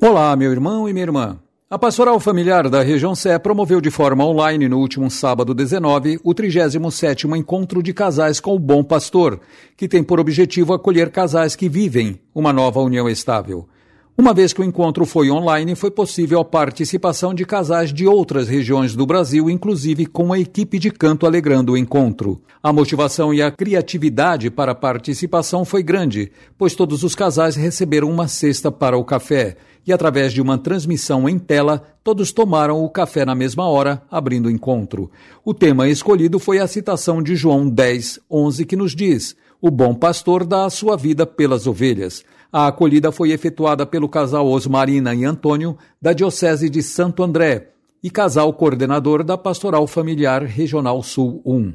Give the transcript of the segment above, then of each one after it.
Olá, meu irmão e minha irmã. A Pastoral Familiar da Região Sé promoveu de forma online no último sábado 19 o 37º Encontro de Casais com o Bom Pastor, que tem por objetivo acolher casais que vivem uma nova união estável. Uma vez que o encontro foi online, foi possível a participação de casais de outras regiões do Brasil, inclusive com a equipe de canto alegrando o encontro. A motivação e a criatividade para a participação foi grande, pois todos os casais receberam uma cesta para o café e, através de uma transmissão em tela, todos tomaram o café na mesma hora, abrindo o encontro. O tema escolhido foi a citação de João 10, 11, que nos diz: O bom pastor dá a sua vida pelas ovelhas. A acolhida foi efetuada pelo casal Osmarina e Antônio, da Diocese de Santo André, e casal coordenador da Pastoral Familiar Regional Sul 1.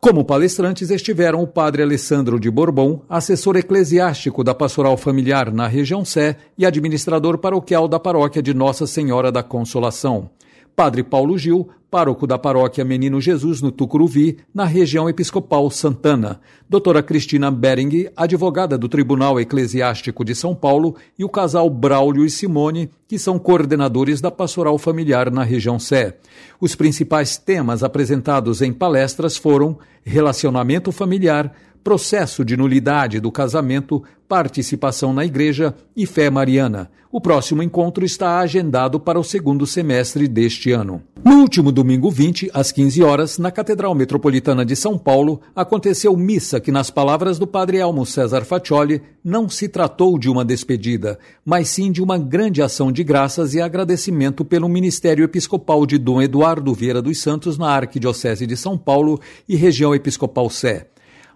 Como palestrantes estiveram o padre Alessandro de Bourbon, assessor eclesiástico da Pastoral Familiar na região Sé e administrador paroquial da paróquia de Nossa Senhora da Consolação. Padre Paulo Gil, pároco da paróquia Menino Jesus no Tucuruvi, na região episcopal Santana. Doutora Cristina Bering, advogada do Tribunal Eclesiástico de São Paulo, e o casal Braulio e Simone, que são coordenadores da pastoral familiar na região Sé. Os principais temas apresentados em palestras foram relacionamento familiar, processo de nulidade do casamento, participação na igreja e fé mariana. O próximo encontro está agendado para o segundo semestre deste ano. No último domingo 20, às 15 horas, na Catedral Metropolitana de São Paulo, aconteceu missa que, nas palavras do padre Elmo César Faccioli, não se tratou de uma despedida, mas sim de uma grande ação de graças e agradecimento pelo Ministério Episcopal de Dom Eduardo Vieira dos Santos na Arquidiocese de São Paulo e região episcopal Sé.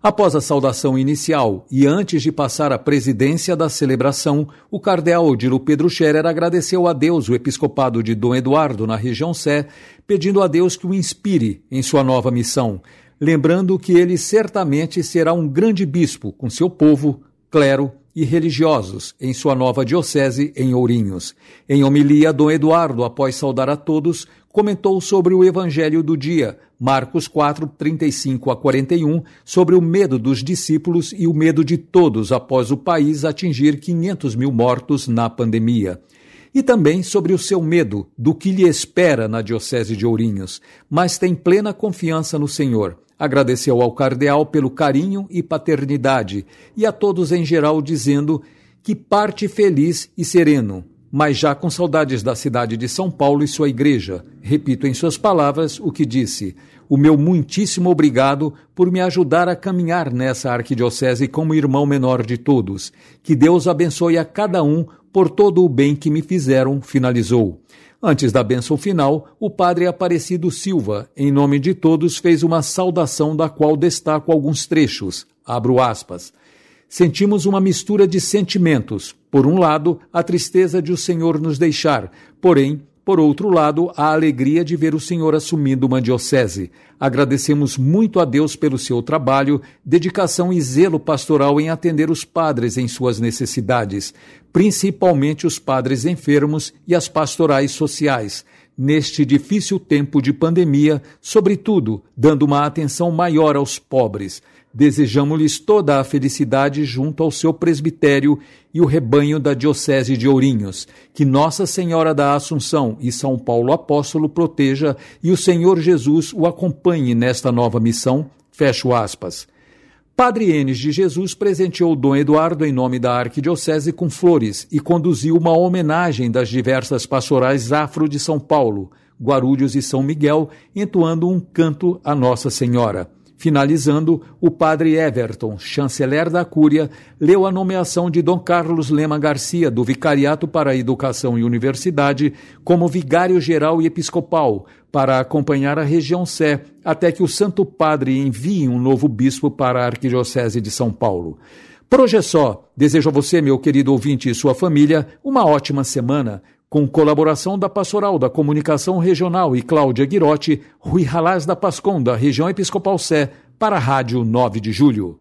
Após a saudação inicial e antes de passar à presidência da celebração, o cardeal Odilo Pedro Scherer agradeceu a Deus o episcopado de Dom Eduardo na região Sé, pedindo a Deus que o inspire em sua nova missão, lembrando que ele certamente será um grande bispo com seu povo, clero e religiosos em sua nova diocese em Ourinhos. Em homilia, Dom Eduardo, após saudar a todos, comentou sobre o evangelho do dia, Marcos 4, 35 a 41, sobre o medo dos discípulos e o medo de todos após o país atingir 500 mil mortos na pandemia. E também sobre o seu medo do que lhe espera na Diocese de Ourinhos, mas tem plena confiança no Senhor. Agradeceu ao cardeal pelo carinho e paternidade e a todos em geral, dizendo que parte feliz e sereno, mas já com saudades da cidade de São Paulo e sua igreja. Repito em suas palavras o que disse: O meu muitíssimo obrigado por me ajudar a caminhar nessa arquidiocese como irmão menor de todos. Que Deus abençoe a cada um por todo o bem que me fizeram, finalizou. Antes da bênção final, o padre Aparecido Silva, em nome de todos, fez uma saudação da qual destaco alguns trechos. Abro aspas. Sentimos uma mistura de sentimentos. Por um lado, a tristeza de o Senhor nos deixar, porém, por outro lado, a alegria de ver o Senhor assumindo uma diocese. Agradecemos muito a Deus pelo seu trabalho, dedicação e zelo pastoral em atender os padres em suas necessidades, principalmente os padres enfermos e as pastorais sociais. Neste difícil tempo de pandemia, sobretudo, dando uma atenção maior aos pobres. Desejamos-lhes toda a felicidade junto ao seu presbitério e o rebanho da Diocese de Ourinhos. Que Nossa Senhora da Assunção e São Paulo Apóstolo proteja e o Senhor Jesus o acompanhe nesta nova missão. Fecho aspas. Padre Enes de Jesus presenteou Dom Eduardo em nome da Arquidiocese com flores e conduziu uma homenagem das diversas pastorais afro de São Paulo, Guarulhos e São Miguel, entoando um canto a Nossa Senhora. Finalizando, o padre Everton, chanceler da Cúria, leu a nomeação de Dom Carlos Lema Garcia, do Vicariato para a Educação e Universidade, como vigário-geral e episcopal, para acompanhar a região Sé, até que o Santo Padre envie um novo bispo para a Arquidiocese de São Paulo. Hoje é. Desejo a você, meu querido ouvinte e sua família, uma ótima semana com colaboração da Pastoral da Comunicação Regional e Cláudia Guirotti, Rui Ralaz da Pascon, da região Episcopal Sé, para a Rádio 9 de Julho.